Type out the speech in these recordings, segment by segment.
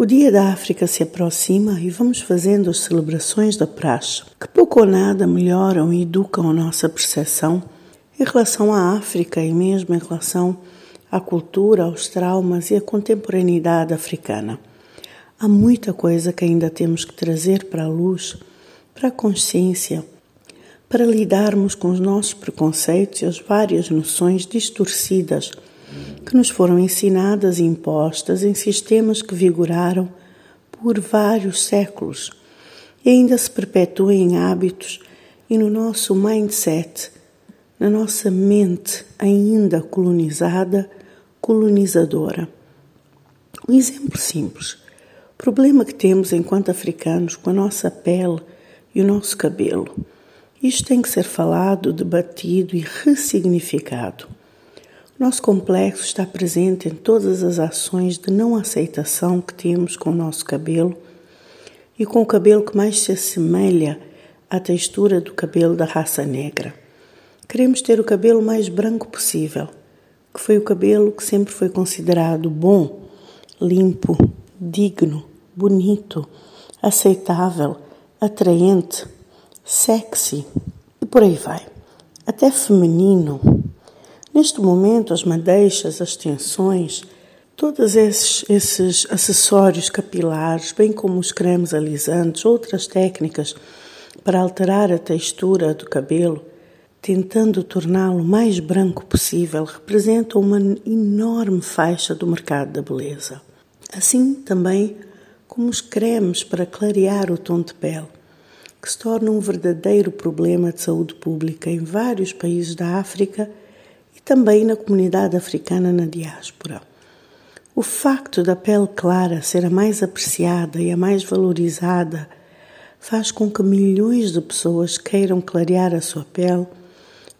O Dia da África se aproxima e vamos fazendo as celebrações da praxe, que pouco ou nada melhoram e educam a nossa percepção em relação à África e mesmo em relação à cultura, aos traumas e à contemporaneidade africana. Há muita coisa que ainda temos que trazer para a luz, para a consciência, para lidarmos com os nossos preconceitos e as várias noções distorcidas que nos foram ensinadas e impostas em sistemas que vigoraram por vários séculos e ainda se perpetuam em hábitos e no nosso mindset, na nossa mente ainda colonizada, colonizadora. Um exemplo simples. O problema que temos enquanto africanos com a nossa pele e o nosso cabelo. Isto tem que ser falado, debatido e ressignificado. Nosso complexo está presente em todas as ações de não aceitação que temos com o nosso cabelo e com o cabelo que mais se assemelha à textura do cabelo da raça negra. Queremos ter o cabelo mais branco possível, que foi o cabelo que sempre foi considerado bom, limpo, digno, bonito, aceitável, atraente, sexy e por aí vai. Até feminino Neste momento, as madeixas, as tensões, todos esses, esses acessórios capilares, bem como os cremes alisantes, outras técnicas para alterar a textura do cabelo, tentando torná-lo mais branco possível, representam uma enorme faixa do mercado da beleza. Assim também como os cremes para clarear o tom de pele, que se torna um verdadeiro problema de saúde pública em vários países da África também na comunidade africana na diáspora. O facto da pele clara ser a mais apreciada e a mais valorizada faz com que milhões de pessoas queiram clarear a sua pele,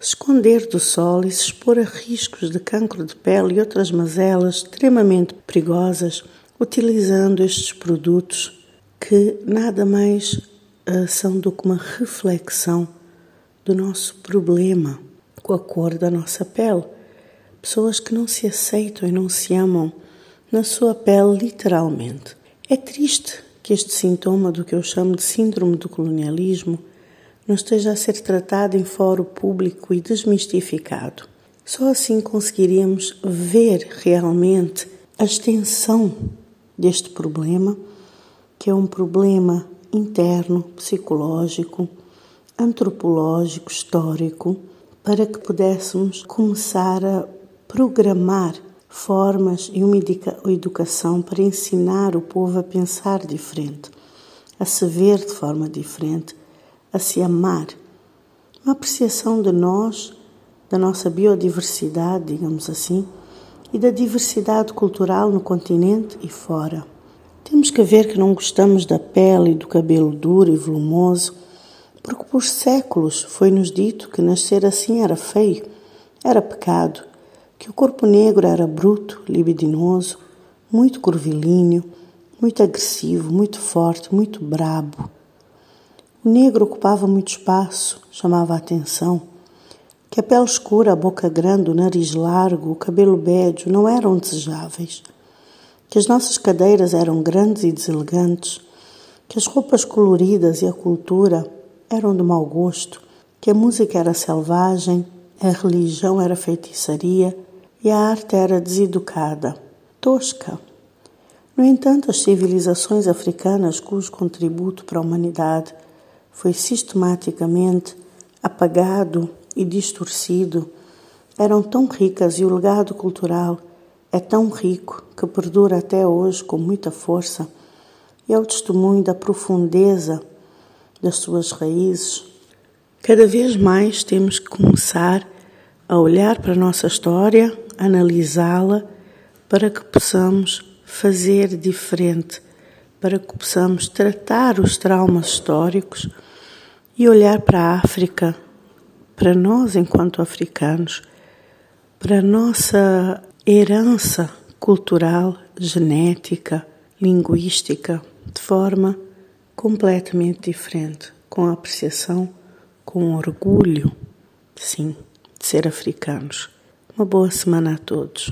se esconder do sol e se expor a riscos de cancro de pele e outras mazelas extremamente perigosas, utilizando estes produtos que nada mais uh, são do que uma reflexão do nosso problema a cor da nossa pele. Pessoas que não se aceitam e não se amam na sua pele, literalmente. É triste que este sintoma do que eu chamo de síndrome do colonialismo não esteja a ser tratado em fórum público e desmistificado. Só assim conseguiríamos ver realmente a extensão deste problema, que é um problema interno, psicológico, antropológico, histórico, para que pudéssemos começar a programar formas e uma educação para ensinar o povo a pensar diferente, a se ver de forma diferente, a se amar. Uma apreciação de nós, da nossa biodiversidade, digamos assim, e da diversidade cultural no continente e fora. Temos que ver que não gostamos da pele e do cabelo duro e volumoso porque por séculos foi-nos dito que nascer assim era feio, era pecado, que o corpo negro era bruto, libidinoso, muito curvilíneo, muito agressivo, muito forte, muito brabo. O negro ocupava muito espaço, chamava a atenção. Que a pele escura, a boca grande, o nariz largo, o cabelo bédio não eram desejáveis. Que as nossas cadeiras eram grandes e deselegantes. Que as roupas coloridas e a cultura eram de mau gosto, que a música era selvagem, a religião era feitiçaria e a arte era deseducada, tosca. No entanto, as civilizações africanas, cujo contributo para a humanidade foi sistematicamente apagado e distorcido, eram tão ricas e o legado cultural é tão rico que perdura até hoje com muita força e é o testemunho da profundeza das suas raízes, cada vez mais temos que começar a olhar para a nossa história, analisá-la, para que possamos fazer diferente, para que possamos tratar os traumas históricos e olhar para a África, para nós enquanto africanos, para a nossa herança cultural, genética, linguística, de forma completamente diferente, com apreciação, com orgulho, sim, de ser africanos. Uma boa semana a todos.